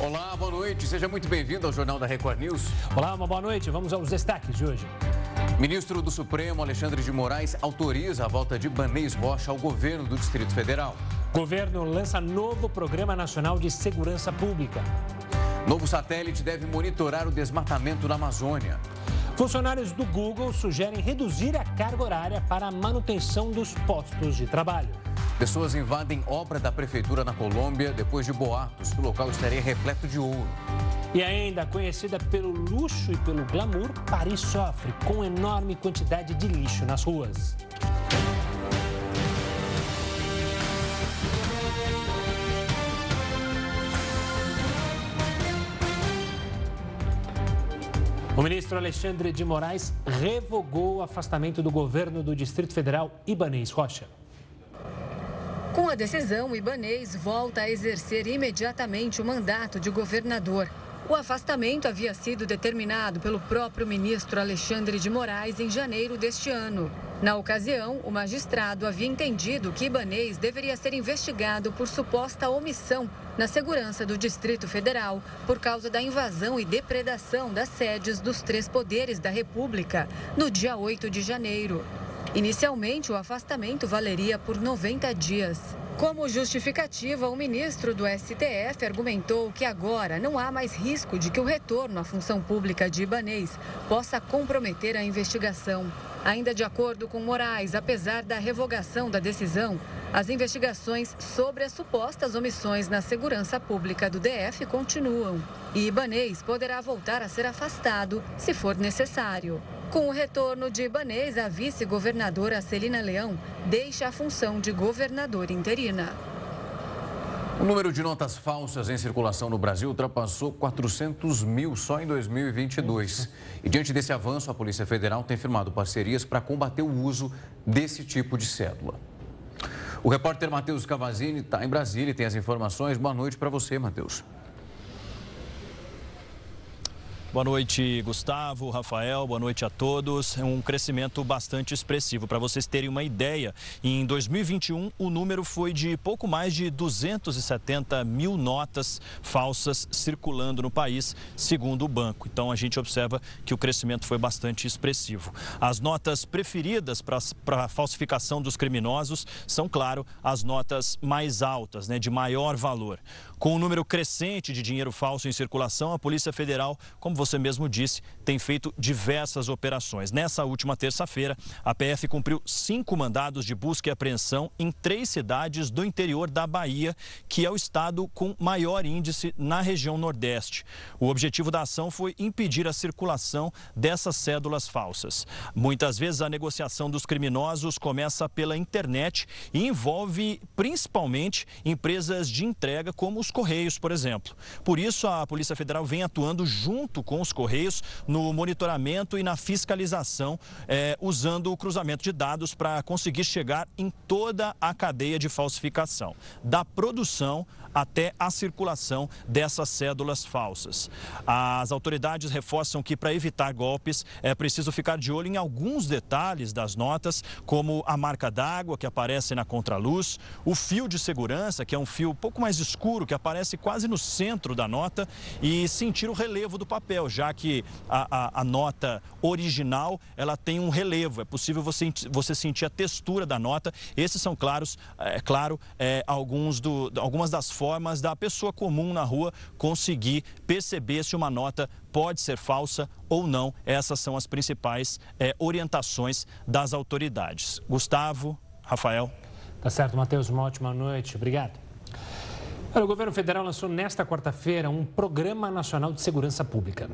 Olá, boa noite. Seja muito bem-vindo ao Jornal da Record News. Olá, uma boa noite. Vamos aos destaques de hoje. Ministro do Supremo, Alexandre de Moraes, autoriza a volta de Banês Rocha ao governo do Distrito Federal. Governo lança novo Programa Nacional de Segurança Pública. Novo satélite deve monitorar o desmatamento na Amazônia. Funcionários do Google sugerem reduzir a carga horária para a manutenção dos postos de trabalho. Pessoas invadem obra da prefeitura na Colômbia depois de boatos que o local estaria repleto de ouro. E ainda conhecida pelo luxo e pelo glamour, Paris sofre com enorme quantidade de lixo nas ruas. O ministro Alexandre de Moraes revogou o afastamento do governo do Distrito Federal Ibanês Rocha. Com a decisão, Ibanês volta a exercer imediatamente o mandato de governador. O afastamento havia sido determinado pelo próprio ministro Alexandre de Moraes em janeiro deste ano. Na ocasião, o magistrado havia entendido que Ibanês deveria ser investigado por suposta omissão na segurança do Distrito Federal por causa da invasão e depredação das sedes dos três poderes da República no dia 8 de janeiro. Inicialmente, o afastamento valeria por 90 dias. Como justificativa, o ministro do STF argumentou que agora não há mais risco de que o retorno à função pública de Ibanês possa comprometer a investigação. Ainda de acordo com Moraes, apesar da revogação da decisão, as investigações sobre as supostas omissões na segurança pública do DF continuam. E Ibanês poderá voltar a ser afastado se for necessário. Com o retorno de Ibanês, a vice-governadora Celina Leão deixa a função de governadora interina. O número de notas falsas em circulação no Brasil ultrapassou 400 mil só em 2022. E diante desse avanço, a Polícia Federal tem firmado parcerias para combater o uso desse tipo de cédula. O repórter Matheus Cavazini está em Brasília e tem as informações. Boa noite para você, Matheus. Boa noite, Gustavo, Rafael, boa noite a todos. É um crescimento bastante expressivo. Para vocês terem uma ideia, em 2021 o número foi de pouco mais de 270 mil notas falsas circulando no país, segundo o banco. Então a gente observa que o crescimento foi bastante expressivo. As notas preferidas para a falsificação dos criminosos são, claro, as notas mais altas, né, de maior valor. Com o número crescente de dinheiro falso em circulação, a Polícia Federal, como você mesmo disse, tem feito diversas operações. Nessa última terça-feira, a PF cumpriu cinco mandados de busca e apreensão em três cidades do interior da Bahia, que é o estado com maior índice na região Nordeste. O objetivo da ação foi impedir a circulação dessas cédulas falsas. Muitas vezes a negociação dos criminosos começa pela internet e envolve principalmente empresas de entrega como os os Correios, por exemplo. Por isso, a Polícia Federal vem atuando junto com os Correios no monitoramento e na fiscalização, é, usando o cruzamento de dados para conseguir chegar em toda a cadeia de falsificação, da produção até a circulação dessas cédulas falsas. As autoridades reforçam que para evitar golpes é preciso ficar de olho em alguns detalhes das notas, como a marca d'água que aparece na contraluz, o fio de segurança, que é um fio pouco mais escuro, que aparece quase no centro da nota, e sentir o relevo do papel, já que a, a, a nota original ela tem um relevo. É possível você, você sentir a textura da nota. Esses são claros, é claro, é, alguns do, algumas das formas da pessoa comum na rua conseguir perceber se uma nota pode ser falsa ou não. Essas são as principais é, orientações das autoridades. Gustavo, Rafael. Tá certo, Matheus. Uma ótima noite. Obrigado. O governo federal lançou nesta quarta-feira um Programa Nacional de Segurança Pública.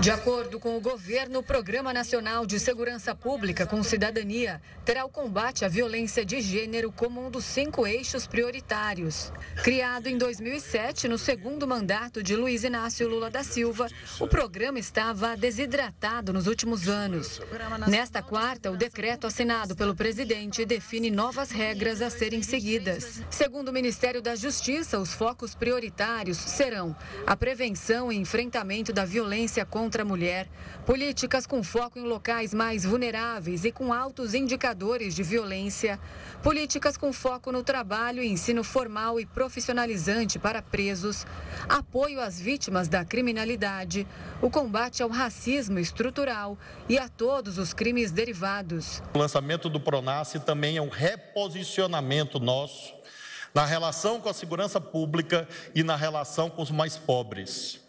De acordo com o governo, o Programa Nacional de Segurança Pública com Cidadania terá o combate à violência de gênero como um dos cinco eixos prioritários. Criado em 2007, no segundo mandato de Luiz Inácio Lula da Silva, o programa estava desidratado nos últimos anos. Nesta quarta, o decreto assinado pelo presidente define novas regras a serem seguidas. Segundo o Ministério da Justiça, os focos prioritários serão a prevenção e enfrentamento da violência contra contra a mulher, políticas com foco em locais mais vulneráveis e com altos indicadores de violência, políticas com foco no trabalho e ensino formal e profissionalizante para presos, apoio às vítimas da criminalidade, o combate ao racismo estrutural e a todos os crimes derivados. O lançamento do Pronace também é um reposicionamento nosso na relação com a segurança pública e na relação com os mais pobres.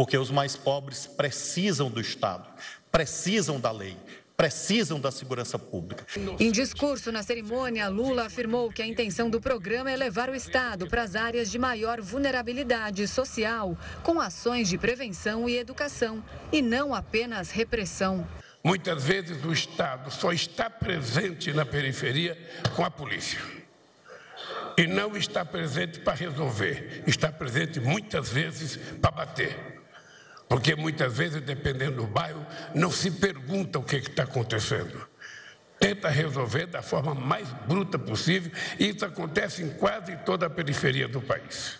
Porque os mais pobres precisam do Estado, precisam da lei, precisam da segurança pública. Em discurso na cerimônia, Lula afirmou que a intenção do programa é levar o Estado para as áreas de maior vulnerabilidade social, com ações de prevenção e educação, e não apenas repressão. Muitas vezes o Estado só está presente na periferia com a polícia. E não está presente para resolver, está presente muitas vezes para bater. Porque muitas vezes, dependendo do bairro, não se pergunta o que está acontecendo. Tenta resolver da forma mais bruta possível, e isso acontece em quase toda a periferia do país.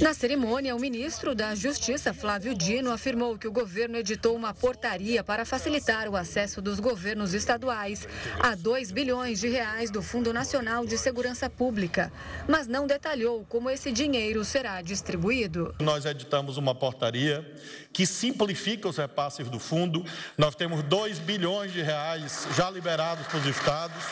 Na cerimônia, o ministro da Justiça, Flávio Dino, afirmou que o governo editou uma portaria para facilitar o acesso dos governos estaduais a 2 bilhões de reais do Fundo Nacional de Segurança Pública, mas não detalhou como esse dinheiro será distribuído. Nós editamos uma portaria que simplifica os repasses do fundo. Nós temos 2 bilhões de reais já liberados para os estados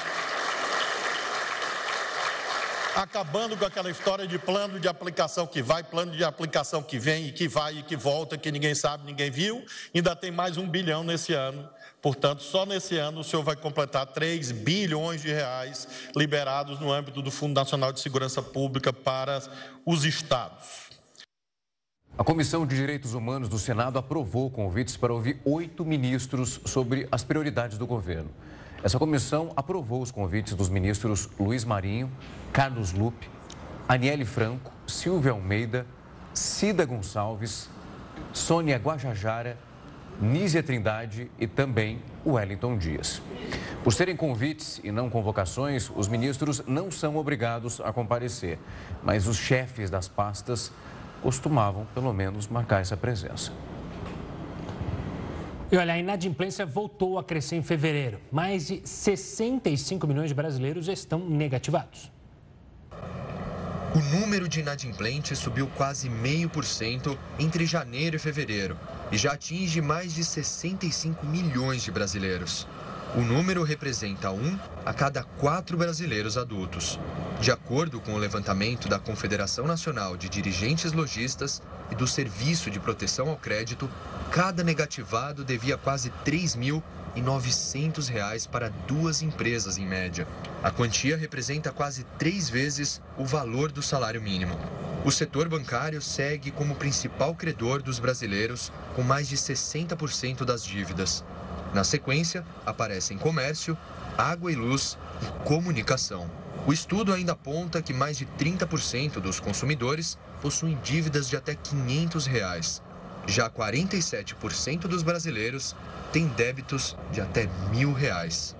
acabando com aquela história de plano de aplicação que vai, plano de aplicação que vem e que vai e que volta, que ninguém sabe, ninguém viu. Ainda tem mais um bilhão nesse ano. Portanto, só nesse ano o senhor vai completar 3 bilhões de reais liberados no âmbito do Fundo Nacional de Segurança Pública para os estados. A Comissão de Direitos Humanos do Senado aprovou convites para ouvir oito ministros sobre as prioridades do governo. Essa comissão aprovou os convites dos ministros Luiz Marinho, Carlos Lupe, Aniele Franco, Silvia Almeida, Cida Gonçalves, Sônia Guajajara, Nízia Trindade e também Wellington Dias. Por serem convites e não convocações, os ministros não são obrigados a comparecer, mas os chefes das pastas costumavam, pelo menos, marcar essa presença. E olha, a inadimplência voltou a crescer em fevereiro. Mais de 65 milhões de brasileiros estão negativados. O número de inadimplentes subiu quase meio por cento entre janeiro e fevereiro e já atinge mais de 65 milhões de brasileiros. O número representa um a cada quatro brasileiros adultos. De acordo com o levantamento da Confederação Nacional de Dirigentes Logistas e do Serviço de Proteção ao Crédito, cada negativado devia quase R$ 3.900 para duas empresas em média. A quantia representa quase três vezes o valor do salário mínimo. O setor bancário segue como principal credor dos brasileiros, com mais de 60% das dívidas. Na sequência, aparecem comércio, água e luz e comunicação. O estudo ainda aponta que mais de 30% dos consumidores possuem dívidas de até 500 reais. Já 47% dos brasileiros têm débitos de até mil reais.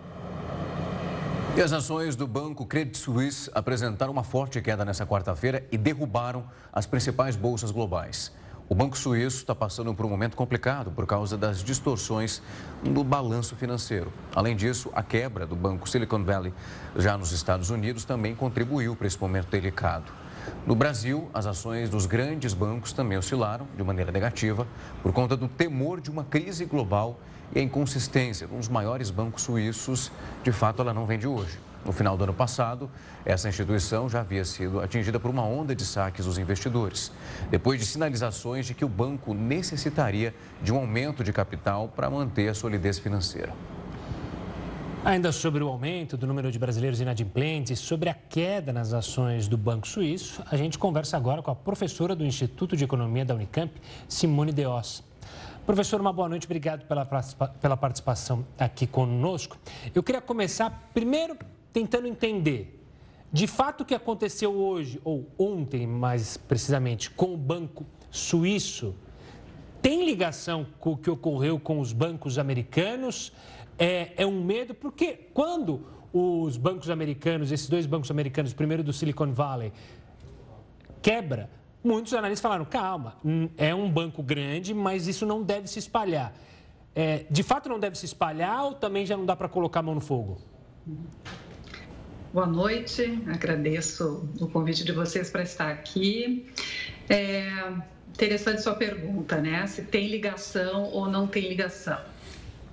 E as ações do banco Credit Suisse apresentaram uma forte queda nessa quarta-feira e derrubaram as principais bolsas globais. O Banco Suíço está passando por um momento complicado por causa das distorções no balanço financeiro. Além disso, a quebra do Banco Silicon Valley, já nos Estados Unidos, também contribuiu para esse momento delicado. No Brasil, as ações dos grandes bancos também oscilaram de maneira negativa por conta do temor de uma crise global e a inconsistência dos maiores bancos suíços. De fato, ela não vem de hoje. No final do ano passado, essa instituição já havia sido atingida por uma onda de saques dos investidores, depois de sinalizações de que o banco necessitaria de um aumento de capital para manter a solidez financeira. Ainda sobre o aumento do número de brasileiros inadimplentes, sobre a queda nas ações do Banco Suíço, a gente conversa agora com a professora do Instituto de Economia da Unicamp, Simone Deos. Professor, uma boa noite, obrigado pela, pela participação aqui conosco. Eu queria começar primeiro tentando entender de fato o que aconteceu hoje, ou ontem mais precisamente, com o Banco Suíço, tem ligação com o que ocorreu com os bancos americanos? É, é um medo, porque quando os bancos americanos, esses dois bancos americanos, primeiro do Silicon Valley, quebra, muitos analistas falaram: calma, hum, é um banco grande, mas isso não deve se espalhar. É, de fato, não deve se espalhar ou também já não dá para colocar a mão no fogo? Boa noite, agradeço o convite de vocês para estar aqui. É interessante sua pergunta, né? Se tem ligação ou não tem ligação.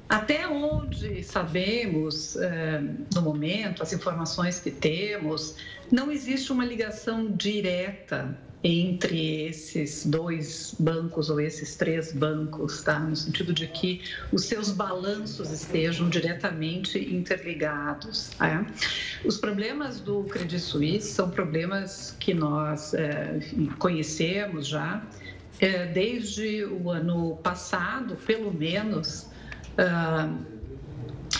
Até onde sabemos, é, no momento, as informações que temos, não existe uma ligação direta entre esses dois bancos ou esses três bancos, tá? No sentido de que os seus balanços estejam diretamente interligados. Tá? Os problemas do Credit Suisse são problemas que nós é, conhecemos já é, desde o ano passado, pelo menos.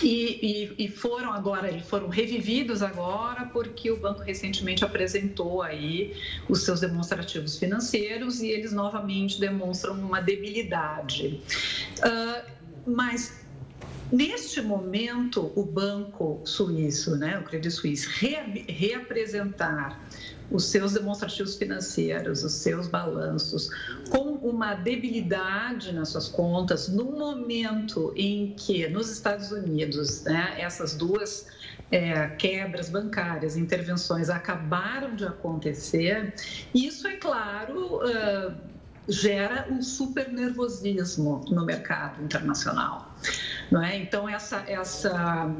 E, e, e, foram agora, foram revividos agora porque o banco recentemente apresentou aí os seus demonstrativos financeiros e eles novamente demonstram uma debilidade. Uh, mas Neste momento, o banco suíço, né, o Credit Suisse, re, reapresentar os seus demonstrativos financeiros, os seus balanços, com uma debilidade nas suas contas, no momento em que nos Estados Unidos né, essas duas é, quebras bancárias, intervenções acabaram de acontecer, isso é claro. Uh, gera um super nervosismo no mercado internacional, não é? Então essa essa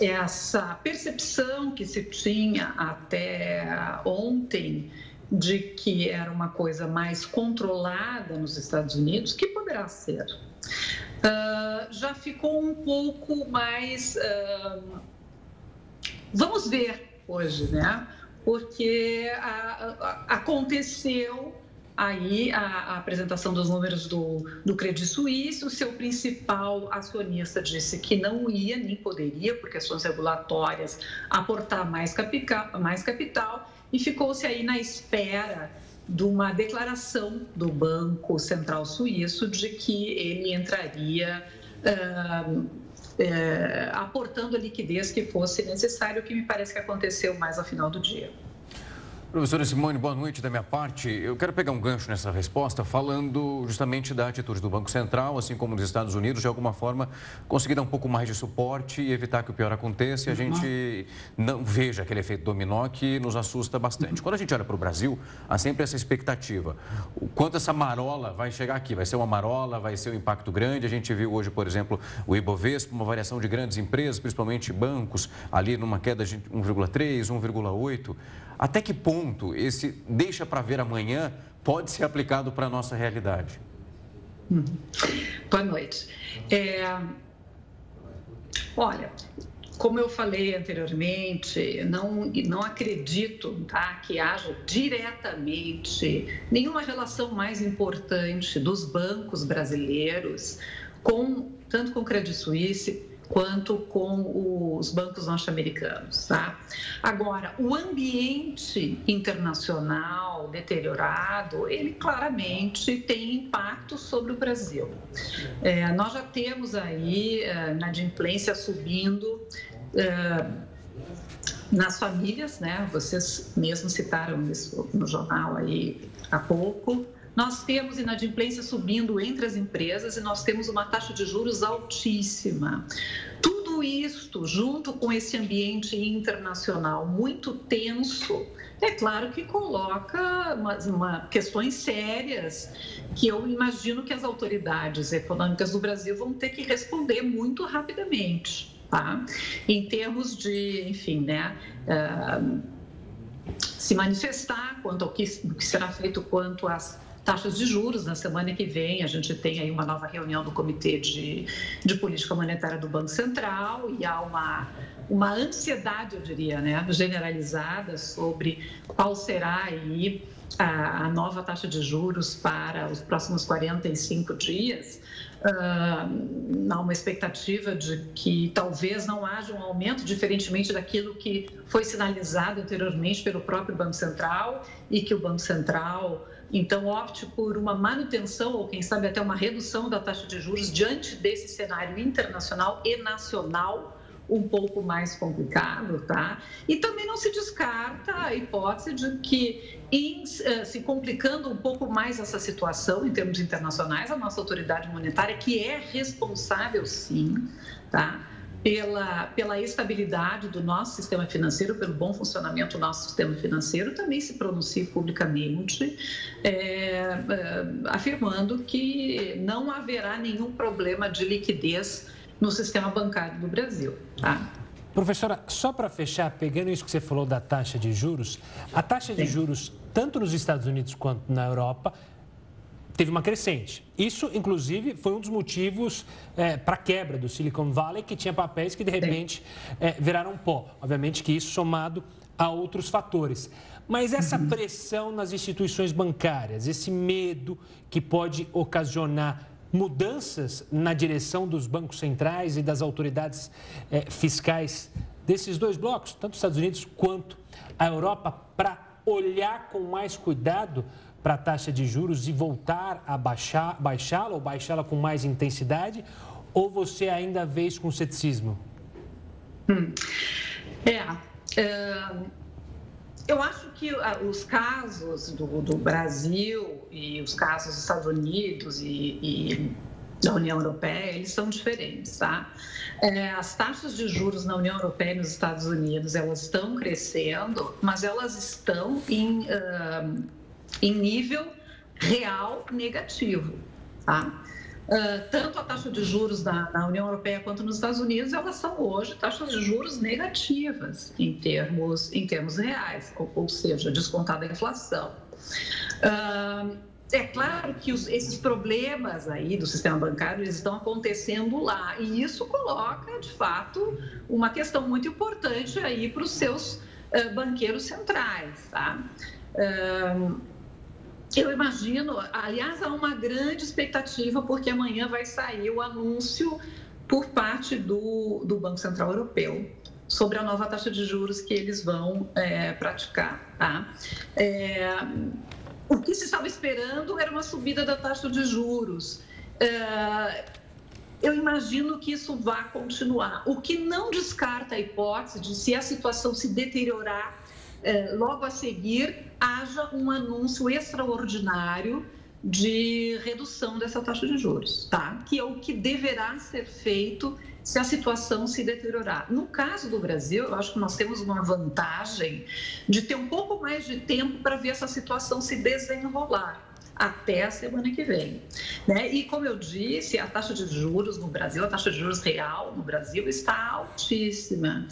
essa percepção que se tinha até ontem de que era uma coisa mais controlada nos Estados Unidos, que poderá ser, uh, já ficou um pouco mais. Uh, vamos ver hoje, né? Porque a, a, aconteceu aí a, a, apresentação dos números do, do Credit Suisse, o seu principal acionista disse que não ia nem poderia, por questões regulatórias, aportar mais capital, mais capital e ficou-se aí na espera de uma declaração do Banco Central Suíço de que ele entraria uh, uh, aportando a liquidez que fosse necessário, o que me parece que aconteceu mais ao final do dia. Professora Simone, boa noite da minha parte. Eu quero pegar um gancho nessa resposta falando justamente da atitude do Banco Central, assim como nos Estados Unidos, de alguma forma conseguir dar um pouco mais de suporte e evitar que o pior aconteça e a gente não veja aquele efeito dominó que nos assusta bastante. Quando a gente olha para o Brasil, há sempre essa expectativa. O quanto essa marola vai chegar aqui? Vai ser uma marola? Vai ser um impacto grande? A gente viu hoje, por exemplo, o Ibovespa, uma variação de grandes empresas, principalmente bancos, ali numa queda de 1,3, 1,8. Até que ponto esse deixa para ver amanhã pode ser aplicado para a nossa realidade? Boa noite. É... Olha, como eu falei anteriormente, não, não acredito tá, que haja diretamente nenhuma relação mais importante dos bancos brasileiros com tanto com o Credit Suisse quanto com os bancos norte-americanos. Tá? Agora, o ambiente internacional deteriorado, ele claramente tem impacto sobre o Brasil. É, nós já temos aí é, inadimplência subindo. É, nas famílias, né? Vocês mesmo citaram isso no jornal aí há pouco. Nós temos inadimplência subindo entre as empresas e nós temos uma taxa de juros altíssima. Tudo isto, junto com esse ambiente internacional muito tenso, é claro que coloca uma, questões sérias que eu imagino que as autoridades econômicas do Brasil vão ter que responder muito rapidamente, tá? Em termos de, enfim, né? Uh, se manifestar quanto ao que, que será feito quanto às taxas de juros. Na semana que vem, a gente tem aí uma nova reunião do Comitê de, de Política Monetária do Banco Central e há uma, uma ansiedade, eu diria, né, generalizada sobre qual será aí a, a nova taxa de juros para os próximos 45 dias. Uh, há uma expectativa de que talvez não haja um aumento, diferentemente daquilo que foi sinalizado anteriormente pelo próprio Banco Central e que o Banco Central então, opte por uma manutenção ou, quem sabe, até uma redução da taxa de juros diante desse cenário internacional e nacional um pouco mais complicado, tá? E também não se descarta a hipótese de que, em, eh, se complicando um pouco mais essa situação em termos internacionais, a nossa autoridade monetária, que é responsável, sim, tá? Pela, pela estabilidade do nosso sistema financeiro, pelo bom funcionamento do nosso sistema financeiro, também se pronuncie publicamente, é, é, afirmando que não haverá nenhum problema de liquidez no sistema bancário do Brasil. Tá? Professora, só para fechar, pegando isso que você falou da taxa de juros, a taxa de Sim. juros, tanto nos Estados Unidos quanto na Europa, teve uma crescente. Isso, inclusive, foi um dos motivos é, para a quebra do Silicon Valley, que tinha papéis que, de repente, é, viraram pó. Obviamente que isso somado a outros fatores. Mas essa uhum. pressão nas instituições bancárias, esse medo que pode ocasionar mudanças na direção dos bancos centrais e das autoridades é, fiscais desses dois blocos, tanto os Estados Unidos quanto a Europa, para olhar com mais cuidado para a taxa de juros e voltar a baixar, baixá-la ou baixá-la com mais intensidade? Ou você ainda vê isso com ceticismo? Hum. É, eu acho que ah, os casos do, do, Brasil e os casos dos Estados Unidos e, e da União Europeia, eles são diferentes, tá? É, as taxas de juros na União Europeia e nos Estados Unidos, elas estão crescendo, mas elas estão em, uh, em nível real negativo, tá? Uh, tanto a taxa de juros na, na, União Europeia quanto nos Estados Unidos, elas são hoje taxas de juros negativas em termos, em termos reais, ou, ou seja, descontada a inflação. Uh, é claro que os, esses problemas aí do sistema bancário eles estão acontecendo lá e isso coloca, de fato, uma questão muito importante aí para os seus uh, banqueiros centrais, tá? Eu imagino, aliás, há uma grande expectativa, porque amanhã vai sair o anúncio por parte do, do Banco Central Europeu sobre a nova taxa de juros que eles vão é, praticar. Tá? É, o que se estava esperando era uma subida da taxa de juros. É, eu imagino que isso vai continuar. O que não descarta a hipótese de, se a situação se deteriorar, logo a seguir, haja um anúncio extraordinário de redução dessa taxa de juros, tá? Que é o que deverá ser feito se a situação se deteriorar. No caso do Brasil, eu acho que nós temos uma vantagem de ter um pouco mais de tempo para ver essa situação se desenrolar até a semana que vem. Né? E como eu disse, a taxa de juros no Brasil, a taxa de juros real no Brasil está altíssima.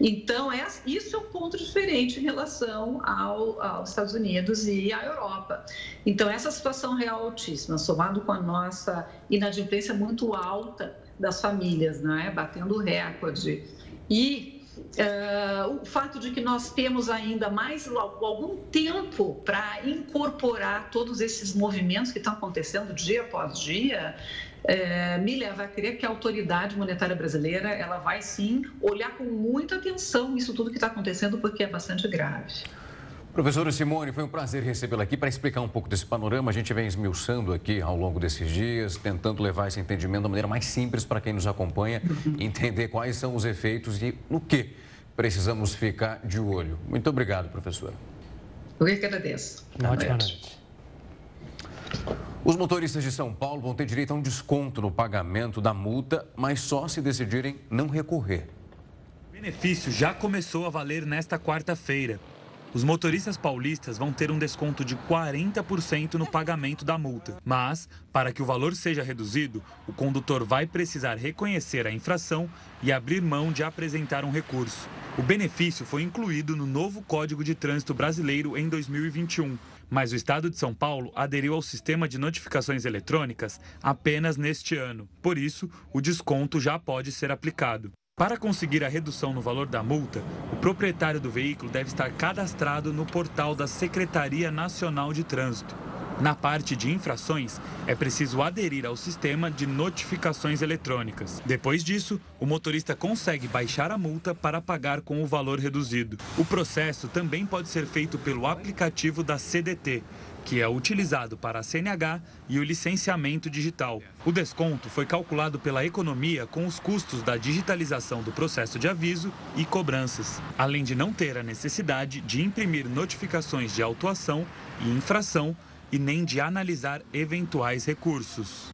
Então, é, isso é um ponto diferente em relação ao, aos Estados Unidos e à Europa. Então, essa situação real altíssima, somado com a nossa inadimplência muito alta das famílias, né? batendo recorde, e Uh, o fato de que nós temos ainda mais algum tempo para incorporar todos esses movimentos que estão acontecendo dia após dia, uh, me leva a crer que a autoridade monetária brasileira ela vai sim olhar com muita atenção isso tudo que está acontecendo, porque é bastante grave. Professora Simone, foi um prazer recebê-la aqui para explicar um pouco desse panorama. A gente vem esmiuçando aqui ao longo desses dias, tentando levar esse entendimento da maneira mais simples para quem nos acompanha, entender quais são os efeitos e no que precisamos ficar de olho. Muito obrigado, professora. Eu que agradeço. Boa Ótima noite. Os motoristas de São Paulo vão ter direito a um desconto no pagamento da multa, mas só se decidirem não recorrer. O benefício já começou a valer nesta quarta-feira. Os motoristas paulistas vão ter um desconto de 40% no pagamento da multa. Mas, para que o valor seja reduzido, o condutor vai precisar reconhecer a infração e abrir mão de apresentar um recurso. O benefício foi incluído no novo Código de Trânsito Brasileiro em 2021. Mas o estado de São Paulo aderiu ao sistema de notificações eletrônicas apenas neste ano. Por isso, o desconto já pode ser aplicado. Para conseguir a redução no valor da multa, o proprietário do veículo deve estar cadastrado no portal da Secretaria Nacional de Trânsito. Na parte de infrações, é preciso aderir ao sistema de notificações eletrônicas. Depois disso, o motorista consegue baixar a multa para pagar com o valor reduzido. O processo também pode ser feito pelo aplicativo da CDT, que é utilizado para a CNH e o licenciamento digital. O desconto foi calculado pela economia com os custos da digitalização do processo de aviso e cobranças, além de não ter a necessidade de imprimir notificações de autuação e infração e nem de analisar eventuais recursos.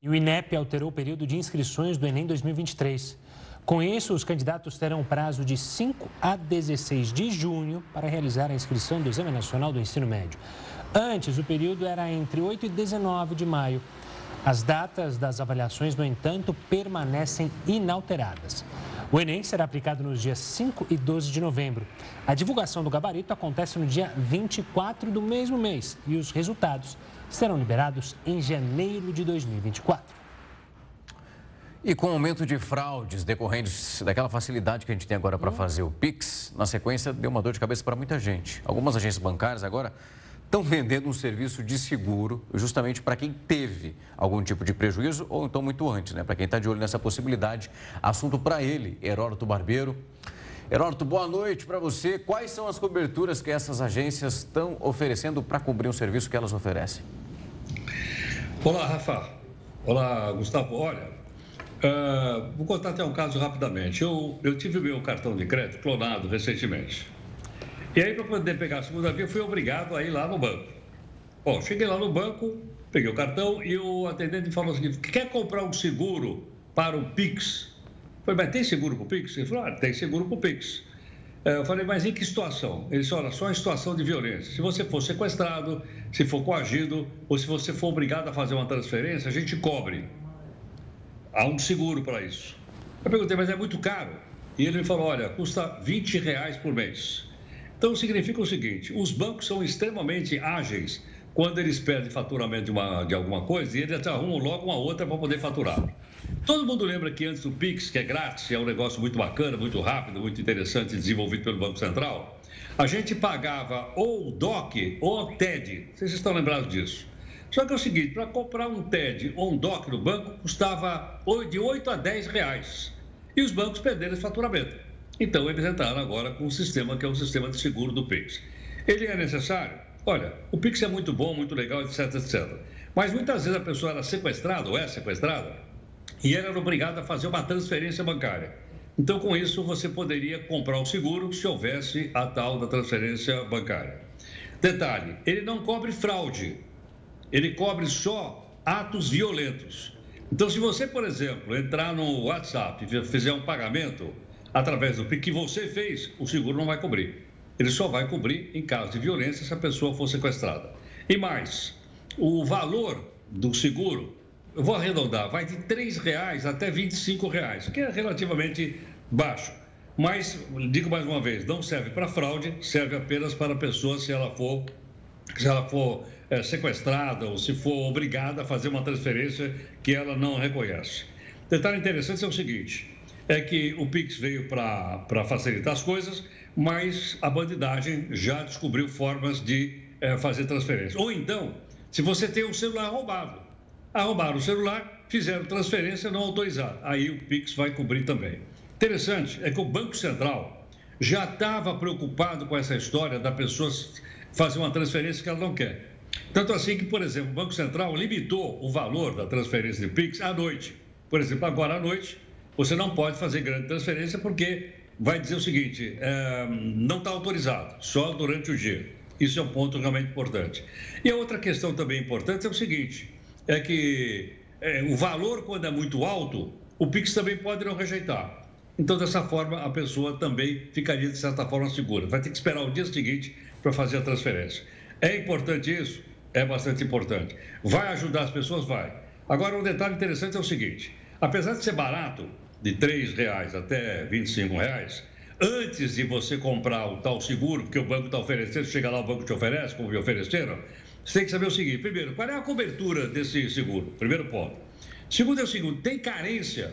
E o INEP alterou o período de inscrições do Enem 2023. Com isso, os candidatos terão prazo de 5 a 16 de junho para realizar a inscrição do Exame Nacional do Ensino Médio. Antes, o período era entre 8 e 19 de maio. As datas das avaliações, no entanto, permanecem inalteradas. O Enem será aplicado nos dias 5 e 12 de novembro. A divulgação do gabarito acontece no dia 24 do mesmo mês e os resultados serão liberados em janeiro de 2024. E com o aumento de fraudes decorrentes daquela facilidade que a gente tem agora para fazer o Pix, na sequência deu uma dor de cabeça para muita gente. Algumas agências bancárias agora estão vendendo um serviço de seguro justamente para quem teve algum tipo de prejuízo ou então muito antes, né? Para quem está de olho nessa possibilidade. Assunto para ele, Heródoto Barbeiro. Heródoto, boa noite para você. Quais são as coberturas que essas agências estão oferecendo para cobrir um serviço que elas oferecem? Olá, Rafa. Olá, Gustavo. Olha, Uh, vou contar até um caso rapidamente. Eu, eu tive meu cartão de crédito clonado recentemente. E aí, para poder pegar a segunda via, fui obrigado a ir lá no banco. Bom, cheguei lá no banco, peguei o cartão e o atendente falou o seguinte: quer comprar um seguro para o Pix? Eu falei, mas tem seguro para o Pix? Ele falou, ah, tem seguro para o Pix. É, eu falei, mas em que situação? Ele disse, olha, só em situação de violência. Se você for sequestrado, se for coagido ou se você for obrigado a fazer uma transferência, a gente cobre. Há um seguro para isso. Eu perguntei, mas é muito caro? E ele me falou, olha, custa 20 reais por mês. Então significa o seguinte: os bancos são extremamente ágeis quando eles perdem faturamento de, uma, de alguma coisa e eles arrumam logo uma outra para poder faturar. Todo mundo lembra que antes do Pix, que é grátis, é um negócio muito bacana, muito rápido, muito interessante, desenvolvido pelo Banco Central, a gente pagava ou DOC ou TED. Vocês estão lembrados disso? Só que é o seguinte, para comprar um TED ou um DOC no banco custava de 8 a 10 reais. E os bancos perderam esse faturamento. Então, eles entraram agora com o sistema que é o sistema de seguro do Pix. Ele é necessário? Olha, o Pix é muito bom, muito legal, etc, etc. Mas muitas vezes a pessoa era sequestrada ou é sequestrada e era obrigada a fazer uma transferência bancária. Então, com isso, você poderia comprar o seguro se houvesse a tal da transferência bancária. Detalhe: ele não cobre fraude, ele cobre só atos violentos. Então, se você, por exemplo, entrar no WhatsApp e fizer um pagamento através do que você fez, o seguro não vai cobrir. Ele só vai cobrir em caso de violência se a pessoa for sequestrada. E mais, o valor do seguro, eu vou arredondar, vai de R$ reais até R$ reais, que é relativamente baixo. Mas, digo mais uma vez, não serve para fraude, serve apenas para a pessoa se ela for, se ela for é, sequestrada ou se for obrigada a fazer uma transferência que ela não reconhece. Detalhe interessante é o seguinte: é que o Pix veio para facilitar as coisas, mas a bandidagem já descobriu formas de é, fazer transferência. Ou então, se você tem um celular roubado, arrombaram o celular, fizeram transferência não autorizada, aí o Pix vai cobrir também. Interessante é que o Banco Central já estava preocupado com essa história da pessoa fazer uma transferência que ela não quer. Tanto assim que, por exemplo, o Banco Central limitou o valor da transferência de Pix à noite. Por exemplo, agora à noite, você não pode fazer grande transferência porque vai dizer o seguinte: é, não está autorizado, só durante o dia. Isso é um ponto realmente importante. E a outra questão também importante é o seguinte: é que é, o valor, quando é muito alto, o Pix também pode não rejeitar. Então, dessa forma, a pessoa também ficaria, de certa forma, segura. Vai ter que esperar o dia seguinte para fazer a transferência. É importante isso? É bastante importante. Vai ajudar as pessoas? Vai. Agora, um detalhe interessante é o seguinte: apesar de ser barato, de R$ reais até R$ reais, antes de você comprar o tal seguro, que o banco está oferecendo, chega lá o banco te oferece, como me ofereceram, você tem que saber o seguinte: primeiro, qual é a cobertura desse seguro? Primeiro ponto. Segundo é o seguinte: tem carência?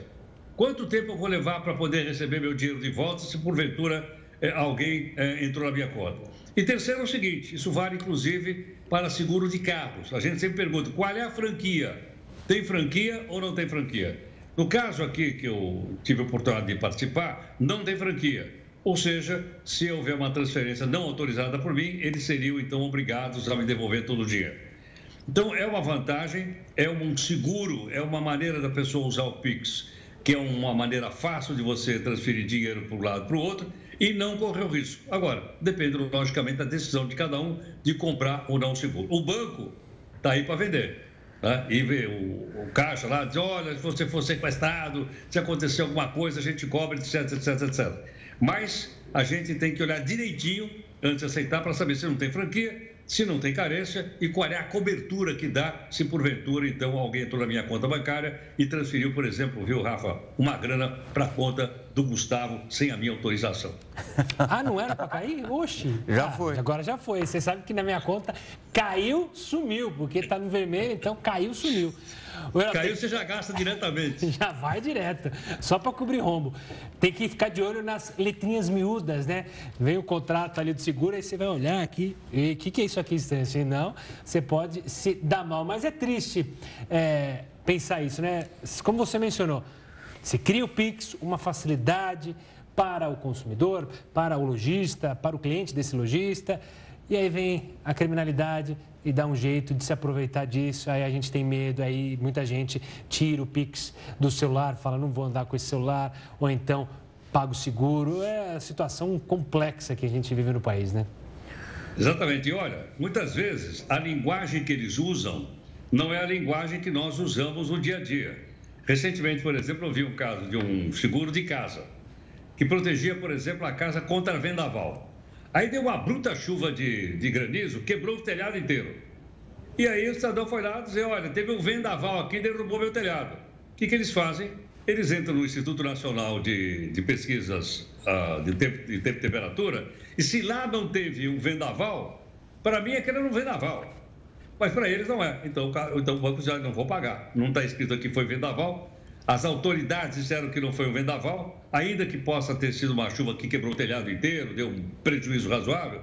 Quanto tempo eu vou levar para poder receber meu dinheiro de volta se porventura é, alguém é, entrou na minha conta? E terceiro é o seguinte: isso vale inclusive para seguro de carros. A gente sempre pergunta qual é a franquia? Tem franquia ou não tem franquia? No caso aqui que eu tive a oportunidade de participar, não tem franquia. Ou seja, se houver uma transferência não autorizada por mim, eles seriam então obrigados a me devolver todo o dinheiro. Então é uma vantagem, é um seguro, é uma maneira da pessoa usar o Pix, que é uma maneira fácil de você transferir dinheiro para um lado para o outro e não correr o risco. Agora, depende logicamente da decisão de cada um de comprar ou não o seguro. O banco está aí para vender. Né? E o, o, caixa lá, diz, olha, se você for sequestrado, se acontecer alguma coisa, a gente cobra, etc, etc, etc. Mas a gente tem que olhar direitinho antes de aceitar para saber se não tem franquia se não tem carência e qual é a cobertura que dá se porventura então alguém entrou na minha conta bancária e transferiu, por exemplo, viu, Rafa, uma grana para a conta do Gustavo sem a minha autorização. ah, não era para cair? Oxi. Já ah, foi. Agora já foi. Você sabe que na minha conta caiu, sumiu, porque está no vermelho, então caiu, sumiu. Caiu, você já gasta diretamente. Já vai direto, só para cobrir rombo. Tem que ficar de olho nas letrinhas miúdas, né? Vem o contrato ali do seguro, aí você vai olhar aqui, e o que, que é isso aqui, assim, não, você pode se dar mal. Mas é triste é, pensar isso, né? Como você mencionou, você cria o Pix, uma facilidade para o consumidor, para o lojista, para o cliente desse lojista, e aí vem a criminalidade, e dá um jeito de se aproveitar disso. Aí a gente tem medo, aí muita gente tira o Pix do celular, fala não vou andar com esse celular, ou então paga o seguro. É a situação complexa que a gente vive no país, né? Exatamente. E olha, muitas vezes a linguagem que eles usam não é a linguagem que nós usamos no dia a dia. Recentemente, por exemplo, eu vi um caso de um seguro de casa que protegia, por exemplo, a casa contra vendaval. Aí deu uma bruta chuva de, de granizo, quebrou o telhado inteiro. E aí o cidadão foi lá dizer, olha, teve um vendaval aqui, derrubou meu telhado. O que, que eles fazem? Eles entram no Instituto Nacional de, de Pesquisas uh, de, tempo, de tempo e temperatura, e se lá não teve um vendaval, para mim é que era um vendaval. Mas para eles não é. Então, então o banco já não vou pagar. Não está escrito aqui foi vendaval, as autoridades disseram que não foi um vendaval, ainda que possa ter sido uma chuva que quebrou o telhado inteiro, deu um prejuízo razoável.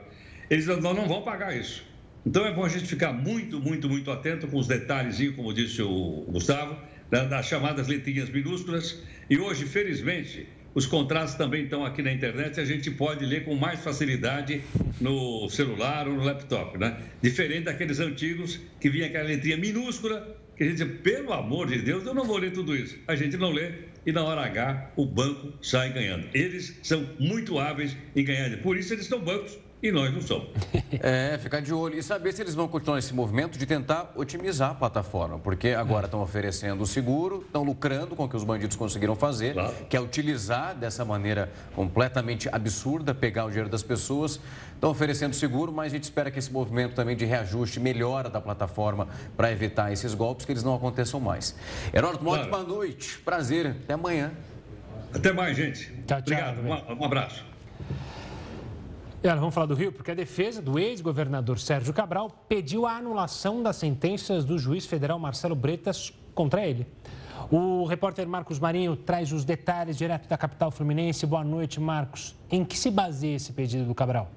Eles não, vão pagar isso. Então é bom a gente ficar muito, muito, muito atento com os detalhezinhos, como disse o Gustavo, das chamadas letrinhas minúsculas. E hoje, felizmente, os contratos também estão aqui na internet e a gente pode ler com mais facilidade no celular ou no laptop, né? Diferente daqueles antigos que vinha aquela letrinha minúscula que a gente diz, pelo amor de Deus, eu não vou ler tudo isso. A gente não lê e na hora H o banco sai ganhando. Eles são muito hábeis em ganhar. Por isso eles são bancos e nós não somos. É, ficar de olho e saber se eles vão continuar esse movimento de tentar otimizar a plataforma, porque agora estão oferecendo o seguro, estão lucrando com o que os bandidos conseguiram fazer, claro. que é utilizar dessa maneira completamente absurda, pegar o dinheiro das pessoas, estão oferecendo seguro, mas a gente espera que esse movimento também de reajuste melhora da plataforma para evitar esses golpes, que eles não aconteçam mais. Heródoto, uma claro. ótima noite, prazer, até amanhã. Até mais, gente. Tchau, tchau. Obrigado, um, um abraço. E vamos falar do Rio, porque a defesa do ex-governador Sérgio Cabral pediu a anulação das sentenças do juiz federal Marcelo Bretas contra ele. O repórter Marcos Marinho traz os detalhes direto da capital fluminense. Boa noite, Marcos. Em que se baseia esse pedido do Cabral?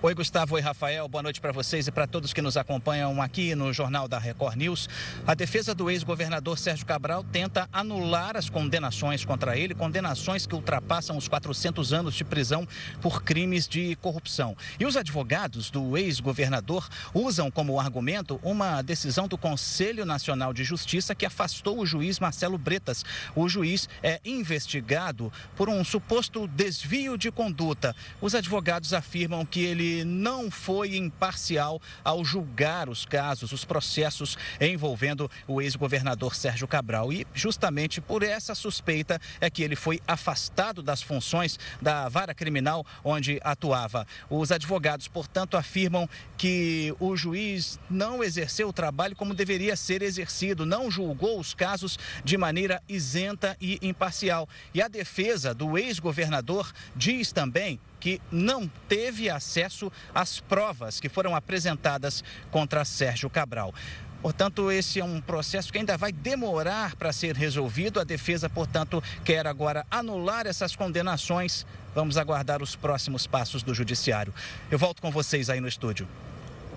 Oi, Gustavo. Oi, Rafael. Boa noite para vocês e para todos que nos acompanham aqui no Jornal da Record News. A defesa do ex-governador Sérgio Cabral tenta anular as condenações contra ele, condenações que ultrapassam os 400 anos de prisão por crimes de corrupção. E os advogados do ex-governador usam como argumento uma decisão do Conselho Nacional de Justiça que afastou o juiz Marcelo Bretas. O juiz é investigado por um suposto desvio de conduta. Os advogados afirmam que ele não foi imparcial ao julgar os casos, os processos envolvendo o ex-governador Sérgio Cabral. E justamente por essa suspeita é que ele foi afastado das funções da vara criminal onde atuava. Os advogados, portanto, afirmam que o juiz não exerceu o trabalho como deveria ser exercido, não julgou os casos de maneira isenta e imparcial. E a defesa do ex-governador diz também que não teve acesso às provas que foram apresentadas contra Sérgio Cabral. Portanto, esse é um processo que ainda vai demorar para ser resolvido. A defesa, portanto, quer agora anular essas condenações. Vamos aguardar os próximos passos do Judiciário. Eu volto com vocês aí no estúdio.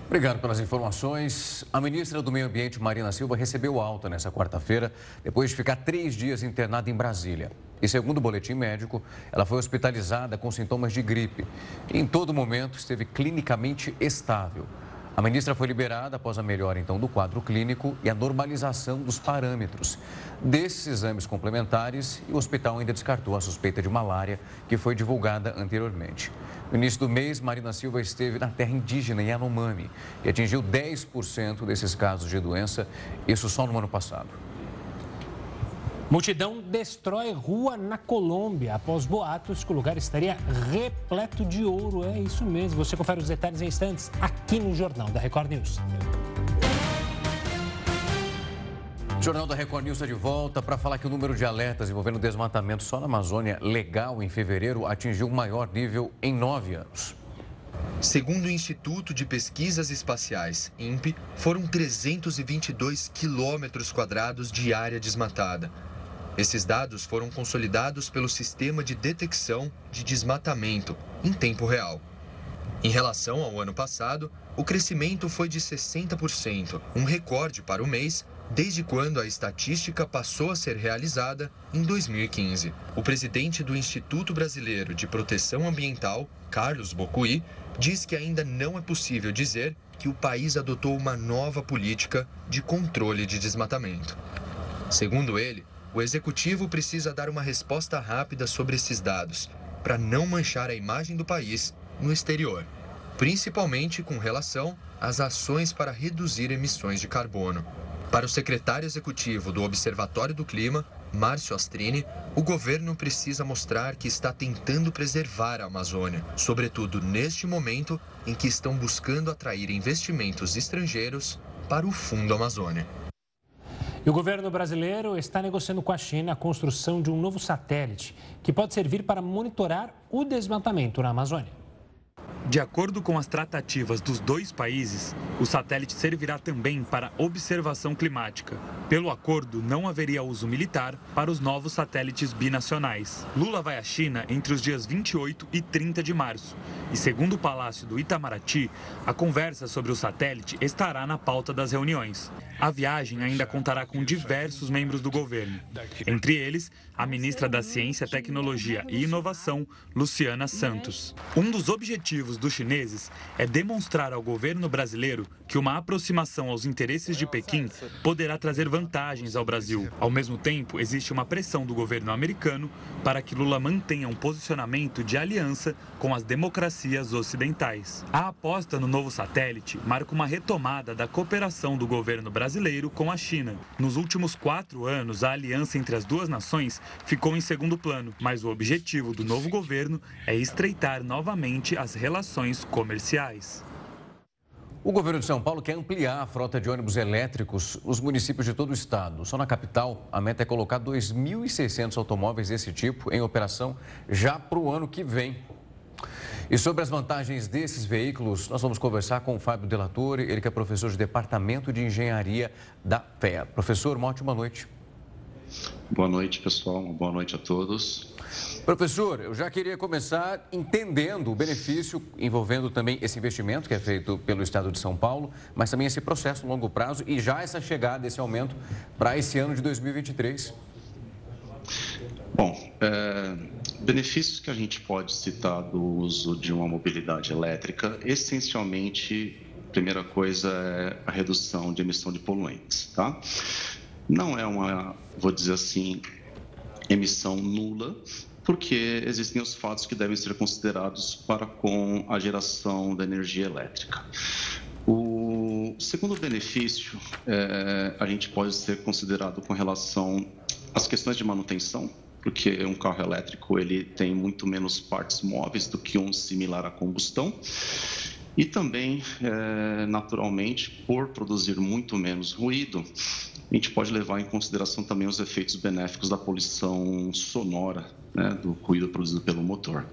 Obrigado pelas informações. A ministra do Meio Ambiente, Marina Silva, recebeu alta nessa quarta-feira, depois de ficar três dias internada em Brasília. E segundo o boletim médico, ela foi hospitalizada com sintomas de gripe. E, em todo momento, esteve clinicamente estável. A ministra foi liberada após a melhora, então, do quadro clínico e a normalização dos parâmetros desses exames complementares o hospital ainda descartou a suspeita de malária que foi divulgada anteriormente. No início do mês, Marina Silva esteve na terra indígena Yanomami e atingiu 10% desses casos de doença, isso só no ano passado. Multidão destrói rua na Colômbia após boatos que o lugar estaria repleto de ouro. É isso mesmo. Você confere os detalhes em instantes aqui no Jornal da Record News. O Jornal da Record News está de volta para falar que o número de alertas envolvendo desmatamento só na Amazônia legal em fevereiro atingiu o maior nível em nove anos. Segundo o Instituto de Pesquisas Espaciais, INPE, foram 322 quilômetros quadrados de área desmatada. Esses dados foram consolidados pelo Sistema de Detecção de Desmatamento em tempo real. Em relação ao ano passado, o crescimento foi de 60%, um recorde para o mês desde quando a estatística passou a ser realizada em 2015. O presidente do Instituto Brasileiro de Proteção Ambiental, Carlos Bocuí, diz que ainda não é possível dizer que o país adotou uma nova política de controle de desmatamento. Segundo ele, o executivo precisa dar uma resposta rápida sobre esses dados, para não manchar a imagem do país no exterior, principalmente com relação às ações para reduzir emissões de carbono. Para o secretário executivo do Observatório do Clima, Márcio Astrini, o governo precisa mostrar que está tentando preservar a Amazônia, sobretudo neste momento em que estão buscando atrair investimentos estrangeiros para o Fundo Amazônia. E o governo brasileiro está negociando com a China a construção de um novo satélite que pode servir para monitorar o desmatamento na Amazônia. De acordo com as tratativas dos dois países, o satélite servirá também para observação climática. Pelo acordo, não haveria uso militar para os novos satélites binacionais. Lula vai à China entre os dias 28 e 30 de março. E segundo o Palácio do Itamaraty, a conversa sobre o satélite estará na pauta das reuniões. A viagem ainda contará com diversos membros do governo, entre eles a ministra da Ciência, Tecnologia e Inovação, Luciana Santos. Um dos objetivos dos chineses é demonstrar ao governo brasileiro que uma aproximação aos interesses de Pequim poderá trazer vantagens ao Brasil. Ao mesmo tempo, existe uma pressão do governo americano para que Lula mantenha um posicionamento de aliança com as democracias ocidentais. A aposta no novo satélite marca uma retomada da cooperação do governo brasileiro com a China. Nos últimos quatro anos, a aliança entre as duas nações ficou em segundo plano, mas o objetivo do novo governo é estreitar novamente as relações comerciais. O governo de São Paulo quer ampliar a frota de ônibus elétricos nos municípios de todo o estado. Só na capital, a meta é colocar 2.600 automóveis desse tipo em operação já para o ano que vem. E sobre as vantagens desses veículos, nós vamos conversar com o Fábio Delatore, ele que é professor de Departamento de Engenharia da FEA. Professor, uma ótima noite. Boa noite, pessoal. Uma boa noite a todos. Professor, eu já queria começar entendendo o benefício envolvendo também esse investimento que é feito pelo Estado de São Paulo, mas também esse processo a longo prazo e já essa chegada, esse aumento para esse ano de 2023. Bom, é, benefícios que a gente pode citar do uso de uma mobilidade elétrica, essencialmente, primeira coisa é a redução de emissão de poluentes, tá? Não é uma, vou dizer assim, emissão nula, porque existem os fatos que devem ser considerados para com a geração da energia elétrica. O segundo benefício, é, a gente pode ser considerado com relação às questões de manutenção, porque um carro elétrico ele tem muito menos partes móveis do que um similar à combustão. E também, é, naturalmente, por produzir muito menos ruído, a gente pode levar em consideração também os efeitos benéficos da poluição sonora, né, do ruído produzido pelo motor.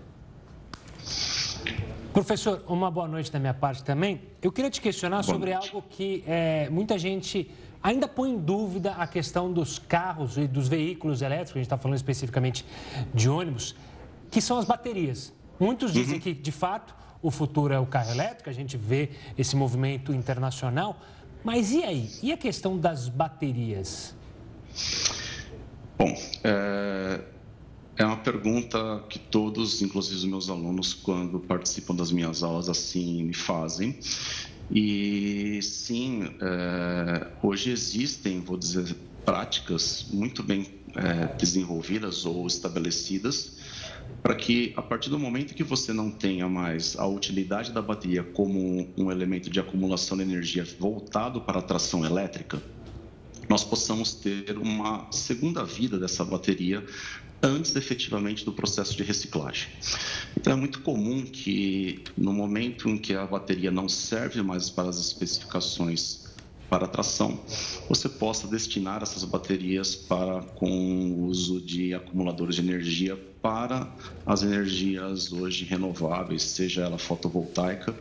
Professor, uma boa noite da minha parte também. Eu queria te questionar boa sobre noite. algo que é, muita gente ainda põe em dúvida a questão dos carros e dos veículos elétricos, a gente está falando especificamente de ônibus, que são as baterias. Muitos dizem uhum. que, de fato, o futuro é o carro elétrico, a gente vê esse movimento internacional. Mas e aí? E a questão das baterias? Bom, é, é uma pergunta que todos, inclusive os meus alunos, quando participam das minhas aulas, assim me fazem. E sim, é, hoje existem, vou dizer, práticas muito bem é, desenvolvidas ou estabelecidas para que a partir do momento que você não tenha mais a utilidade da bateria como um elemento de acumulação de energia voltado para a tração elétrica, nós possamos ter uma segunda vida dessa bateria antes efetivamente do processo de reciclagem. Então é muito comum que no momento em que a bateria não serve mais para as especificações para tração, você possa destinar essas baterias para com o uso de acumuladores de energia para as energias hoje renováveis, seja ela fotovoltaica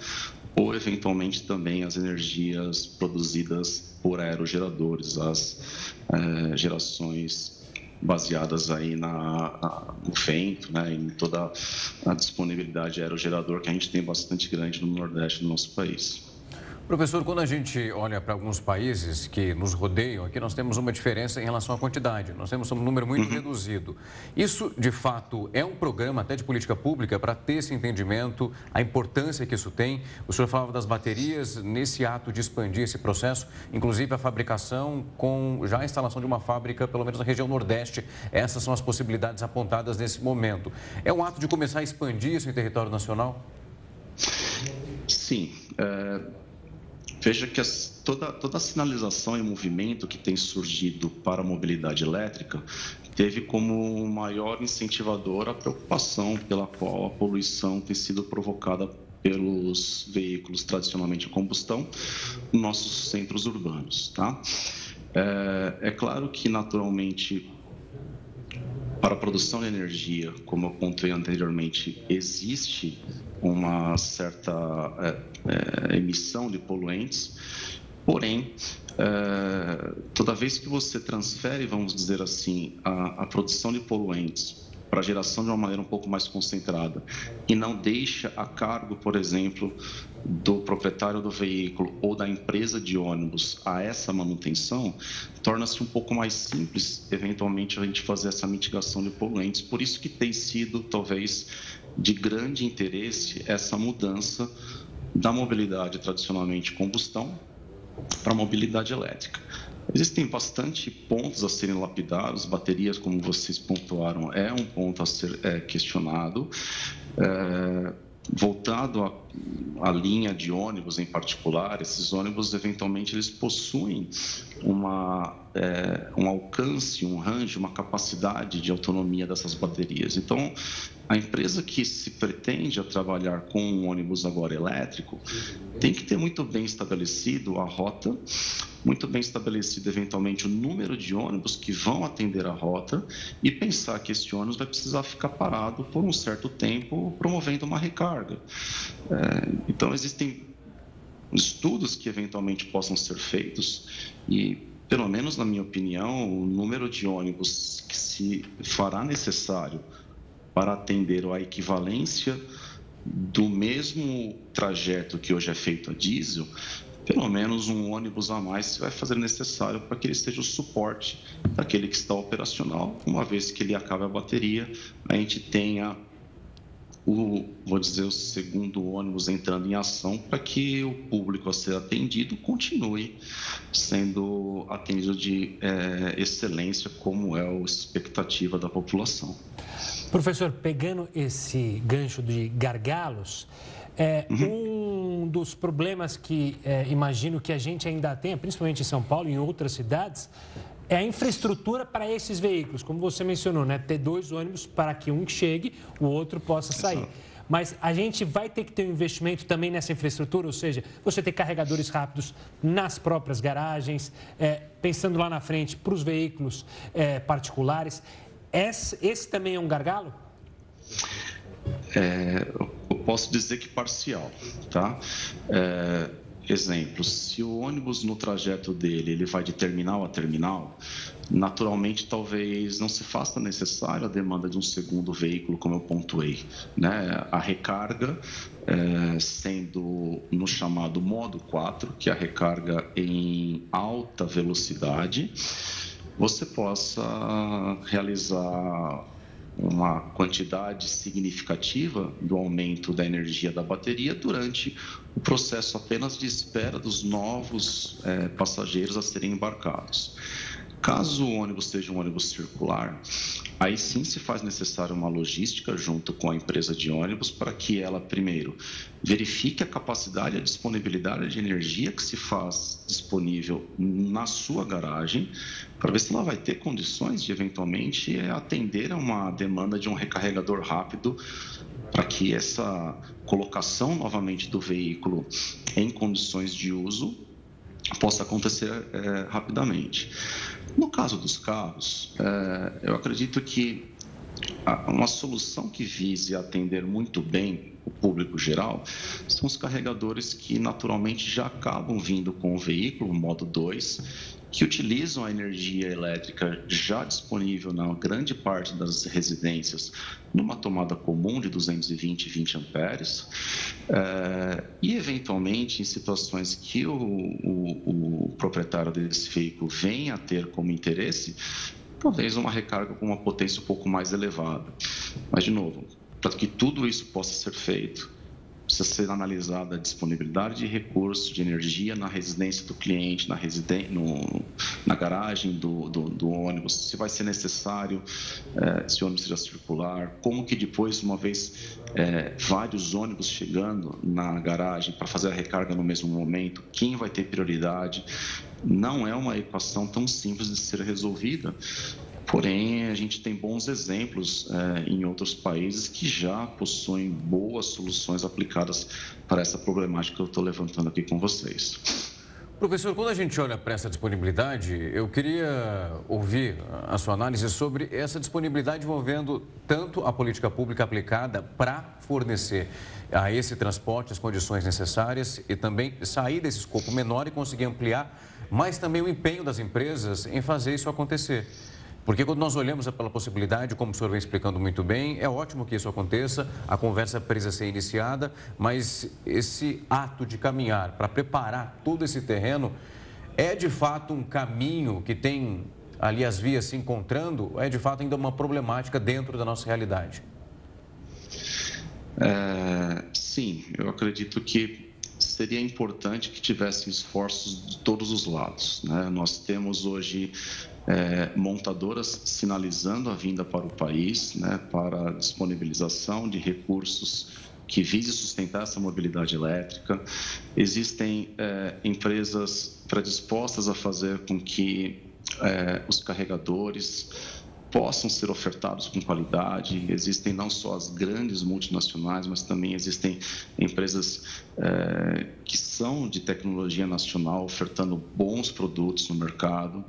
ou eventualmente também as energias produzidas por aerogeradores, as é, gerações baseadas aí na, na, no vento, né, em toda a disponibilidade aerogerador que a gente tem bastante grande no Nordeste do nosso país. Professor, quando a gente olha para alguns países que nos rodeiam, aqui nós temos uma diferença em relação à quantidade. Nós temos um número muito uhum. reduzido. Isso, de fato, é um programa até de política pública para ter esse entendimento, a importância que isso tem. O senhor falava das baterias, nesse ato de expandir esse processo, inclusive a fabricação com já a instalação de uma fábrica, pelo menos na região Nordeste. Essas são as possibilidades apontadas nesse momento. É um ato de começar a expandir isso em território nacional? Sim. É Veja que as, toda, toda a sinalização e movimento que tem surgido para a mobilidade elétrica teve como maior incentivador a preocupação pela qual a poluição tem sido provocada pelos veículos tradicionalmente a combustão nos nossos centros urbanos. Tá? É, é claro que, naturalmente, para a produção de energia, como eu pontuei anteriormente, existe uma certa é, é, emissão de poluentes, porém, é, toda vez que você transfere, vamos dizer assim, a, a produção de poluentes para a geração de uma maneira um pouco mais concentrada e não deixa a cargo, por exemplo, do proprietário do veículo ou da empresa de ônibus a essa manutenção, torna-se um pouco mais simples, eventualmente, a gente fazer essa mitigação de poluentes. Por isso que tem sido, talvez, de grande interesse essa mudança da mobilidade tradicionalmente combustão para a mobilidade elétrica. Existem bastante pontos a serem lapidados, baterias, como vocês pontuaram, é um ponto a ser é, questionado. É, voltado à, à, linha de ônibus em particular, esses ônibus eventualmente eles possuem uma, é, um alcance, um range, uma capacidade de autonomia dessas baterias. Então, a empresa que se pretende a trabalhar com um ônibus agora elétrico tem que ter muito bem estabelecido a rota, muito bem estabelecido eventualmente o número de ônibus que vão atender a rota e pensar que esse ônibus vai precisar ficar parado por um certo tempo promovendo uma recarga. É, então existem estudos que eventualmente possam ser feitos e pelo menos na minha opinião o número de ônibus que se fará necessário para atender a equivalência do mesmo trajeto que hoje é feito a diesel, pelo menos um ônibus a mais se vai fazer necessário para que ele seja o suporte daquele que está operacional. Uma vez que ele acabe a bateria, a gente tenha o, vou dizer, o segundo ônibus entrando em ação para que o público a ser atendido continue sendo atendido de é, excelência, como é a expectativa da população. Professor, pegando esse gancho de gargalos, é, uhum. um dos problemas que é, imagino que a gente ainda tem, principalmente em São Paulo e em outras cidades, é a infraestrutura para esses veículos, como você mencionou, né? Ter dois ônibus para que um chegue, o outro possa sair. Mas a gente vai ter que ter um investimento também nessa infraestrutura, ou seja, você ter carregadores rápidos nas próprias garagens, é, pensando lá na frente para os veículos é, particulares. Esse, esse, também é um gargalo? É, eu posso dizer que parcial, tá? É, Exemplo, se o ônibus no trajeto dele ele vai de terminal a terminal, naturalmente talvez não se faça necessário a demanda de um segundo veículo, como eu pontuei. Né? A recarga é, sendo no chamado modo 4, que é a recarga em alta velocidade, você possa realizar uma quantidade significativa do aumento da energia da bateria durante o processo apenas de espera dos novos é, passageiros a serem embarcados. Caso o ônibus seja um ônibus circular, aí sim se faz necessária uma logística junto com a empresa de ônibus para que ela, primeiro, verifique a capacidade e a disponibilidade de energia que se faz disponível na sua garagem, para ver se ela vai ter condições de, eventualmente, atender a uma demanda de um recarregador rápido para que essa colocação novamente do veículo em condições de uso possa acontecer é, rapidamente. No caso dos carros, é, eu acredito que uma solução que vise atender muito bem o público geral são os carregadores que naturalmente já acabam vindo com o veículo, modo 2, que utilizam a energia elétrica já disponível na grande parte das residências numa tomada comum de 220 e 20 amperes é, e eventualmente em situações que o, o, o proprietário desse veículo venha a ter como interesse talvez uma recarga com uma potência um pouco mais elevada. Mas de novo para que tudo isso possa ser feito precisa ser analisada a disponibilidade de recursos de energia na residência do cliente, na, residen no, na garagem do, do, do, ônibus, se vai ser necessário é, se o ônibus seja circular, como que depois, uma vez é, vários ônibus chegando na garagem para fazer a recarga no mesmo momento, quem vai ter prioridade. Não é uma equação tão simples de ser resolvida, Porém, a gente tem bons exemplos é, em outros países que já possuem boas soluções aplicadas para essa problemática que eu estou levantando aqui com vocês. Professor, quando a gente olha para essa disponibilidade, eu queria ouvir a sua análise sobre essa disponibilidade envolvendo tanto a política pública aplicada para fornecer a esse transporte as condições necessárias e também sair desse escopo menor e conseguir ampliar, mas também o empenho das empresas em fazer isso acontecer. Porque quando nós olhamos pela possibilidade, como o senhor vem explicando muito bem, é ótimo que isso aconteça, a conversa precisa ser iniciada, mas esse ato de caminhar para preparar todo esse terreno é de fato um caminho que tem ali as vias se encontrando, é de fato ainda uma problemática dentro da nossa realidade? É, sim, eu acredito que seria importante que tivesse esforços de todos os lados. Né? Nós temos hoje é, montadoras sinalizando a vinda para o país, né, para disponibilização de recursos que vise sustentar essa mobilidade elétrica. Existem é, empresas predispostas a fazer com que é, os carregadores possam ser ofertados com qualidade. Existem não só as grandes multinacionais, mas também existem empresas é, que são de tecnologia nacional ofertando bons produtos no mercado.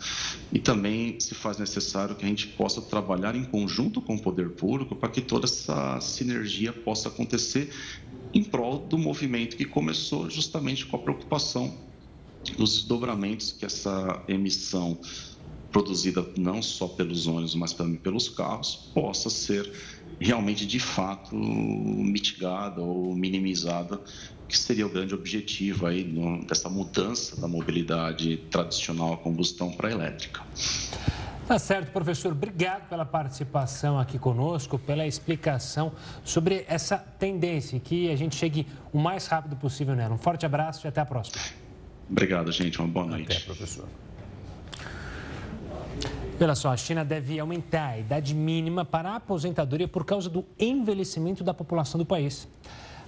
E também se faz necessário que a gente possa trabalhar em conjunto com o poder público para que toda essa sinergia possa acontecer em prol do movimento que começou justamente com a preocupação dos desdobramentos que essa emissão produzida não só pelos ônibus, mas também pelos carros, possa ser realmente de fato mitigada ou minimizada, que seria o grande objetivo aí no, dessa mudança da mobilidade tradicional a combustão para a elétrica. Tá certo, professor. Obrigado pela participação aqui conosco, pela explicação sobre essa tendência que a gente chegue o mais rápido possível nela. Um forte abraço e até a próxima. Obrigado, gente. Uma boa noite. Até, professor. Olha só, a China deve aumentar a idade mínima para a aposentadoria por causa do envelhecimento da população do país.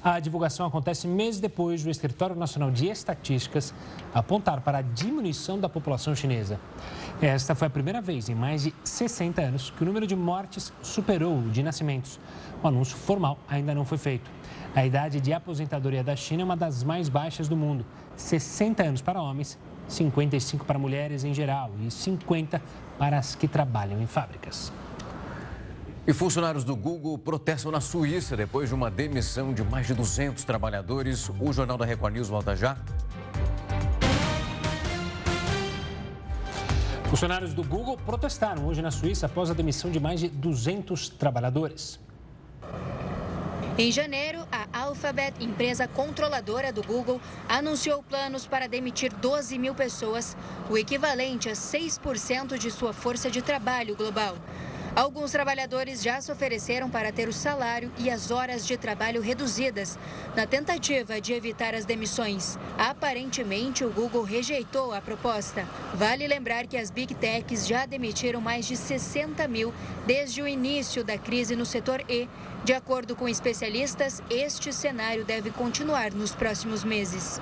A divulgação acontece meses depois do Escritório Nacional de Estatísticas apontar para a diminuição da população chinesa. Esta foi a primeira vez em mais de 60 anos que o número de mortes superou o de nascimentos. O anúncio formal ainda não foi feito. A idade de aposentadoria da China é uma das mais baixas do mundo: 60 anos para homens 55 para mulheres em geral e 50 para as que trabalham em fábricas. E funcionários do Google protestam na Suíça depois de uma demissão de mais de 200 trabalhadores. O Jornal da Record News volta já. Funcionários do Google protestaram hoje na Suíça após a demissão de mais de 200 trabalhadores. Em janeiro, a Alphabet, empresa controladora do Google, anunciou planos para demitir 12 mil pessoas, o equivalente a 6% de sua força de trabalho global. Alguns trabalhadores já se ofereceram para ter o salário e as horas de trabalho reduzidas, na tentativa de evitar as demissões. Aparentemente, o Google rejeitou a proposta. Vale lembrar que as Big Techs já demitiram mais de 60 mil desde o início da crise no setor E. De acordo com especialistas, este cenário deve continuar nos próximos meses.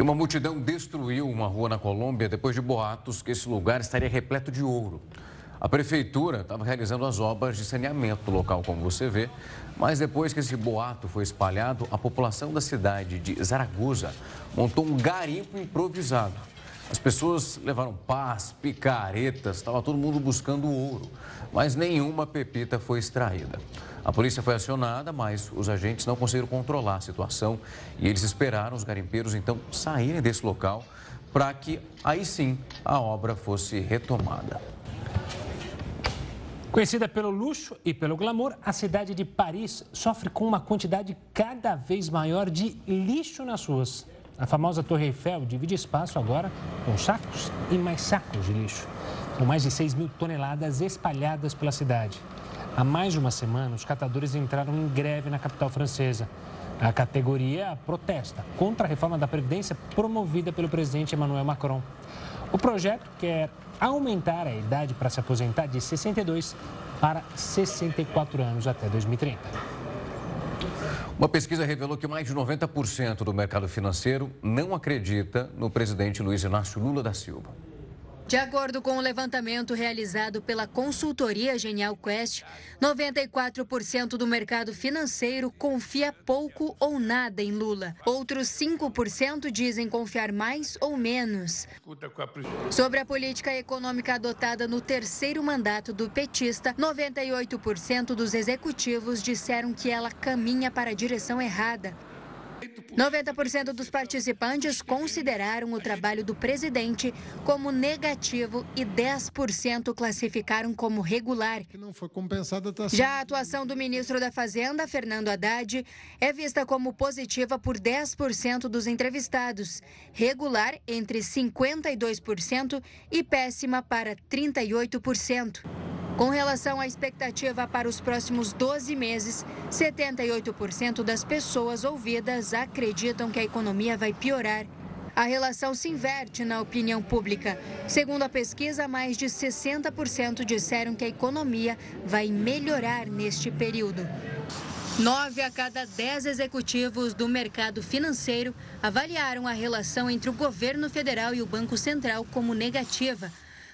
E uma multidão destruiu uma rua na Colômbia depois de boatos que esse lugar estaria repleto de ouro. A prefeitura estava realizando as obras de saneamento do local, como você vê, mas depois que esse boato foi espalhado, a população da cidade de Zaragoza montou um garimpo improvisado. As pessoas levaram pás, picaretas, estava todo mundo buscando ouro, mas nenhuma pepita foi extraída. A polícia foi acionada, mas os agentes não conseguiram controlar a situação e eles esperaram os garimpeiros então saírem desse local para que aí sim a obra fosse retomada. Conhecida pelo luxo e pelo glamour, a cidade de Paris sofre com uma quantidade cada vez maior de lixo nas ruas. A famosa Torre Eiffel divide espaço agora com sacos e mais sacos de lixo. Com mais de 6 mil toneladas espalhadas pela cidade. Há mais de uma semana, os catadores entraram em greve na capital francesa. A categoria protesta contra a reforma da Previdência promovida pelo presidente Emmanuel Macron. O projeto quer aumentar a idade para se aposentar de 62 para 64 anos até 2030. Uma pesquisa revelou que mais de 90% do mercado financeiro não acredita no presidente Luiz Inácio Lula da Silva. De acordo com o um levantamento realizado pela consultoria Genial Quest, 94% do mercado financeiro confia pouco ou nada em Lula. Outros 5% dizem confiar mais ou menos. Sobre a política econômica adotada no terceiro mandato do petista, 98% dos executivos disseram que ela caminha para a direção errada. 90% dos participantes consideraram o trabalho do presidente como negativo e 10% classificaram como regular. Tá Já a atuação do ministro da Fazenda, Fernando Haddad, é vista como positiva por 10% dos entrevistados, regular entre 52% e péssima para 38%. Com relação à expectativa para os próximos 12 meses, 78% das pessoas ouvidas acreditam que a economia vai piorar. A relação se inverte na opinião pública. Segundo a pesquisa, mais de 60% disseram que a economia vai melhorar neste período. Nove a cada dez executivos do mercado financeiro avaliaram a relação entre o governo federal e o Banco Central como negativa.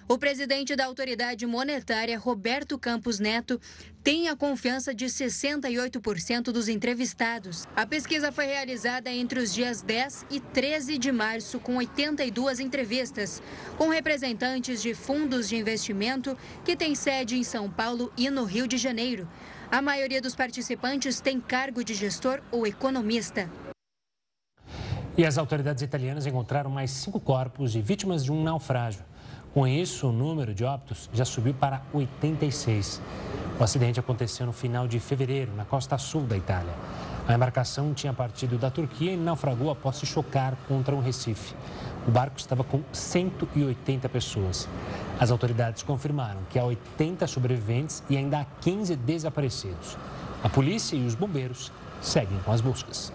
O presidente da autoridade monetária, Roberto Campos Neto, tem a confiança de 68% dos entrevistados. A pesquisa foi realizada entre os dias 10 e 13 de março, com 82 entrevistas, com representantes de fundos de investimento que têm sede em São Paulo e no Rio de Janeiro. A maioria dos participantes tem cargo de gestor ou economista. E as autoridades italianas encontraram mais cinco corpos de vítimas de um naufrágio. Com isso, o número de óbitos já subiu para 86. O acidente aconteceu no final de fevereiro, na costa sul da Itália. A embarcação tinha partido da Turquia e naufragou após se chocar contra um recife. O barco estava com 180 pessoas. As autoridades confirmaram que há 80 sobreviventes e ainda há 15 desaparecidos. A polícia e os bombeiros seguem com as buscas.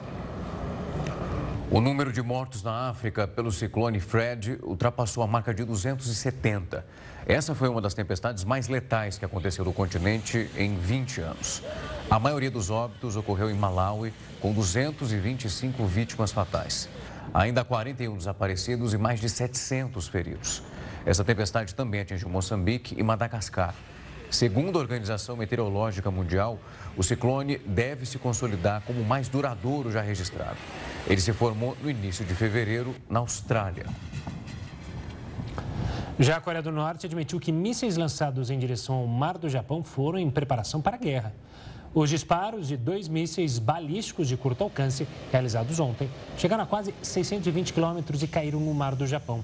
O número de mortos na África pelo ciclone Fred ultrapassou a marca de 270. Essa foi uma das tempestades mais letais que aconteceu no continente em 20 anos. A maioria dos óbitos ocorreu em Malawi, com 225 vítimas fatais. Ainda há 41 desaparecidos e mais de 700 feridos. Essa tempestade também atingiu Moçambique e Madagascar. Segundo a Organização Meteorológica Mundial, o ciclone deve se consolidar como o mais duradouro já registrado. Ele se formou no início de fevereiro na Austrália. Já a Coreia do Norte admitiu que mísseis lançados em direção ao mar do Japão foram em preparação para a guerra. Os disparos de dois mísseis balísticos de curto alcance, realizados ontem, chegaram a quase 620 quilômetros e caíram no mar do Japão.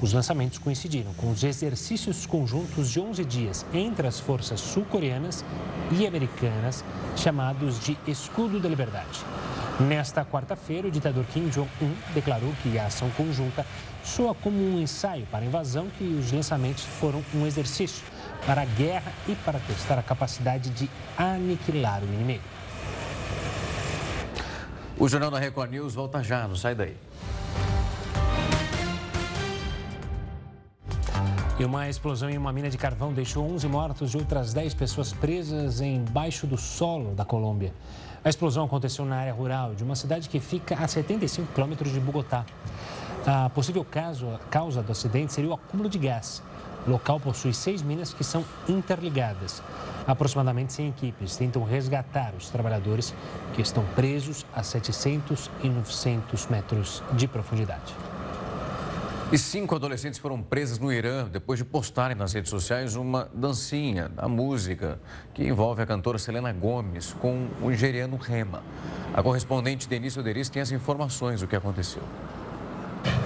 Os lançamentos coincidiram com os exercícios conjuntos de 11 dias entre as forças sul-coreanas e americanas, chamados de Escudo da Liberdade. Nesta quarta-feira, o ditador Kim Jong-un declarou que a ação conjunta soa como um ensaio para a invasão, que os lançamentos foram um exercício para a guerra e para testar a capacidade de aniquilar o inimigo. O Jornal da Record News volta já, não sai daí. E uma explosão em uma mina de carvão deixou 11 mortos e outras 10 pessoas presas embaixo do solo da Colômbia. A explosão aconteceu na área rural de uma cidade que fica a 75 quilômetros de Bogotá. A possível caso, causa do acidente seria o acúmulo de gás. O local possui seis minas que são interligadas. Aproximadamente 100 equipes tentam resgatar os trabalhadores que estão presos a 700 e 900 metros de profundidade. E cinco adolescentes foram presas no Irã depois de postarem nas redes sociais uma dancinha da música que envolve a cantora Selena Gomes com o nigeriano Rema. A correspondente Denise Oderis tem as informações do que aconteceu.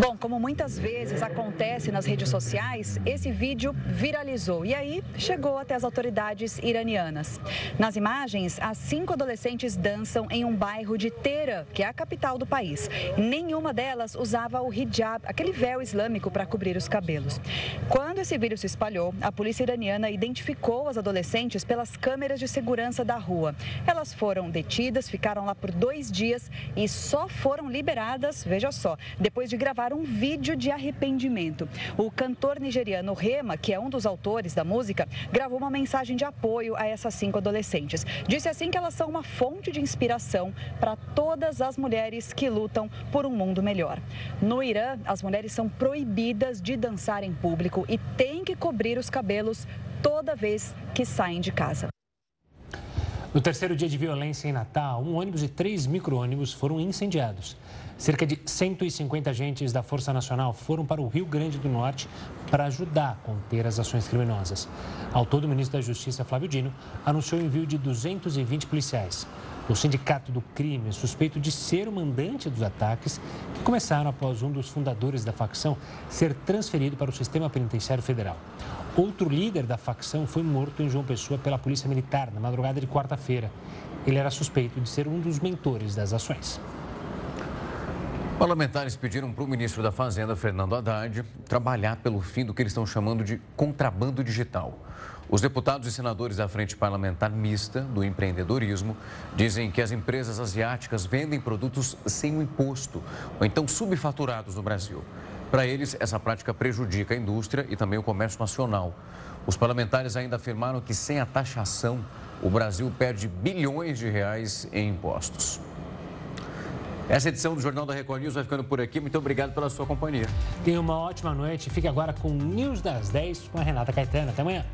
Bom, como muitas vezes acontece nas redes sociais, esse vídeo viralizou e aí chegou até as autoridades iranianas. Nas imagens, as cinco adolescentes dançam em um bairro de Teherã, que é a capital do país. Nenhuma delas usava o hijab, aquele véu islâmico para cobrir os cabelos. Quando esse vídeo se espalhou, a polícia iraniana identificou as adolescentes pelas câmeras de segurança da rua. Elas foram detidas, ficaram lá por dois dias e só foram liberadas, veja só, depois de gravar um vídeo de arrependimento. O cantor nigeriano Rema, que é um dos autores da música, gravou uma mensagem de apoio a essas cinco adolescentes. Disse assim que elas são uma fonte de inspiração para todas as mulheres que lutam por um mundo melhor. No Irã, as mulheres são proibidas de dançar em público e têm que cobrir os cabelos toda vez que saem de casa. No terceiro dia de violência em Natal, um ônibus e três micro-ônibus foram incendiados. Cerca de 150 agentes da Força Nacional foram para o Rio Grande do Norte para ajudar a conter as ações criminosas. Ao todo, o ministro da Justiça, Flávio Dino, anunciou o envio de 220 policiais. O Sindicato do Crime é suspeito de ser o mandante dos ataques, que começaram após um dos fundadores da facção ser transferido para o sistema penitenciário federal. Outro líder da facção foi morto em João Pessoa pela Polícia Militar na madrugada de quarta-feira. Ele era suspeito de ser um dos mentores das ações. Parlamentares pediram para o ministro da Fazenda, Fernando Haddad, trabalhar pelo fim do que eles estão chamando de contrabando digital. Os deputados e senadores da Frente Parlamentar Mista do Empreendedorismo dizem que as empresas asiáticas vendem produtos sem o imposto ou então subfaturados no Brasil. Para eles, essa prática prejudica a indústria e também o comércio nacional. Os parlamentares ainda afirmaram que sem a taxação, o Brasil perde bilhões de reais em impostos. Essa edição do Jornal da Record News vai ficando por aqui. Muito obrigado pela sua companhia. Tenha uma ótima noite. Fique agora com o News das 10 com a Renata Caetano. Até amanhã.